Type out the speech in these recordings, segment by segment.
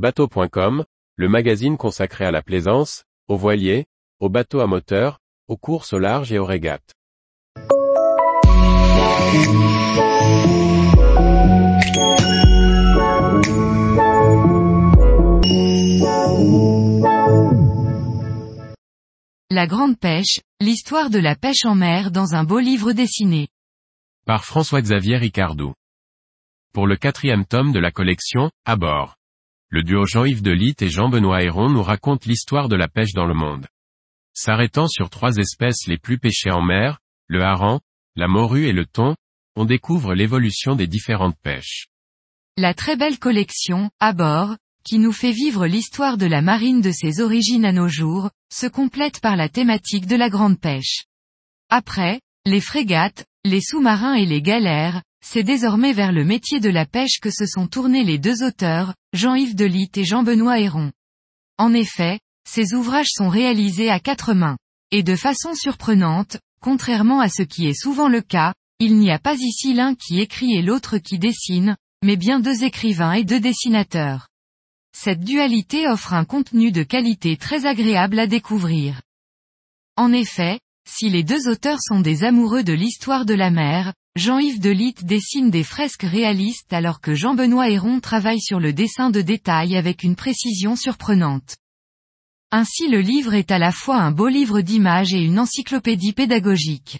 Bateau.com, le magazine consacré à la plaisance, aux voiliers, aux bateaux à moteur, aux courses au large et aux régates. La Grande Pêche, l'histoire de la pêche en mer dans un beau livre dessiné. Par François-Xavier Ricardou. Pour le quatrième tome de la collection, À bord. Le duo Jean-Yves Delitte et Jean-Benoît Héron nous raconte l'histoire de la pêche dans le monde. S'arrêtant sur trois espèces les plus pêchées en mer, le hareng, la morue et le thon, on découvre l'évolution des différentes pêches. La très belle collection, à bord, qui nous fait vivre l'histoire de la marine de ses origines à nos jours, se complète par la thématique de la grande pêche. Après, les frégates, les sous-marins et les galères, c'est désormais vers le métier de la pêche que se sont tournés les deux auteurs, Jean-Yves Delitte et Jean-Benoît Héron. En effet, ces ouvrages sont réalisés à quatre mains. Et de façon surprenante, contrairement à ce qui est souvent le cas, il n'y a pas ici l'un qui écrit et l'autre qui dessine, mais bien deux écrivains et deux dessinateurs. Cette dualité offre un contenu de qualité très agréable à découvrir. En effet, si les deux auteurs sont des amoureux de l'histoire de la mer, Jean-Yves Delitte dessine des fresques réalistes alors que Jean-Benoît Héron travaille sur le dessin de détail avec une précision surprenante. Ainsi le livre est à la fois un beau livre d'images et une encyclopédie pédagogique.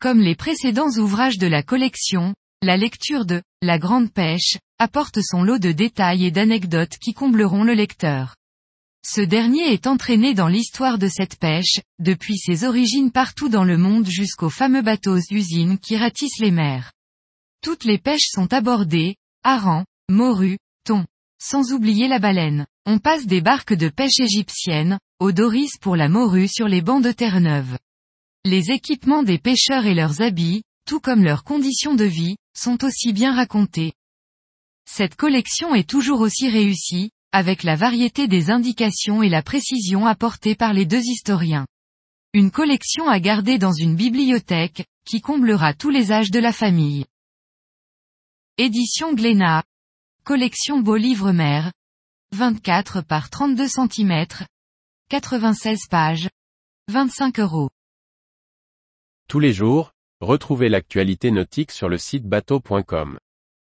Comme les précédents ouvrages de la collection, la lecture de La Grande Pêche apporte son lot de détails et d'anecdotes qui combleront le lecteur. Ce dernier est entraîné dans l'histoire de cette pêche, depuis ses origines partout dans le monde jusqu'aux fameux bateaux usines qui ratissent les mers. Toutes les pêches sont abordées, harengs, morues, thon. Sans oublier la baleine. On passe des barques de pêche égyptiennes, aux doris pour la morue sur les bancs de Terre-Neuve. Les équipements des pêcheurs et leurs habits, tout comme leurs conditions de vie, sont aussi bien racontés. Cette collection est toujours aussi réussie, avec la variété des indications et la précision apportée par les deux historiens. Une collection à garder dans une bibliothèque, qui comblera tous les âges de la famille. Édition Glénat. Collection Beau Livre Mère. 24 par 32 cm. 96 pages. 25 euros. Tous les jours, retrouvez l'actualité nautique sur le site bateau.com.